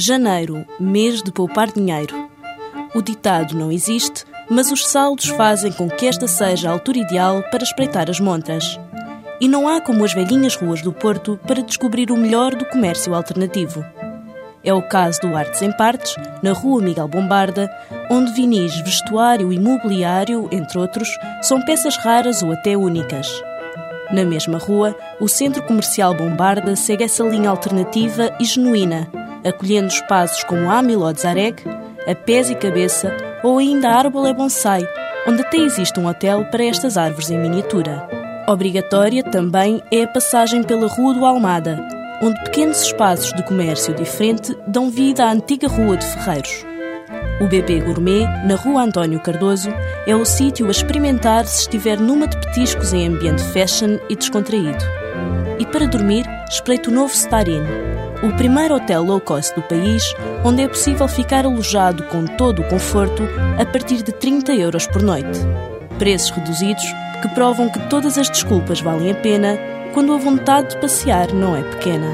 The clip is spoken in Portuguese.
Janeiro, mês de poupar dinheiro. O ditado não existe, mas os saldos fazem com que esta seja a altura ideal para espreitar as montas. E não há como as velhinhas ruas do Porto para descobrir o melhor do comércio alternativo. É o caso do Artes em Partes, na Rua Miguel Bombarda, onde vinis, vestuário e mobiliário, entre outros, são peças raras ou até únicas. Na mesma rua, o Centro Comercial Bombarda segue essa linha alternativa e genuína, acolhendo espaços como a Amiló de Zareg, a Pés e Cabeça ou ainda a Árbola Bonsai, onde até existe um hotel para estas árvores em miniatura. Obrigatória também é a passagem pela Rua do Almada, onde pequenos espaços de comércio diferente dão vida à antiga Rua de Ferreiros. O BP Gourmet, na Rua António Cardoso, é o sítio a experimentar se estiver numa de petiscos em ambiente fashion e descontraído. E para dormir, espreito o novo Starin, o primeiro hotel low cost do país, onde é possível ficar alojado com todo o conforto a partir de 30 euros por noite. Preços reduzidos que provam que todas as desculpas valem a pena quando a vontade de passear não é pequena.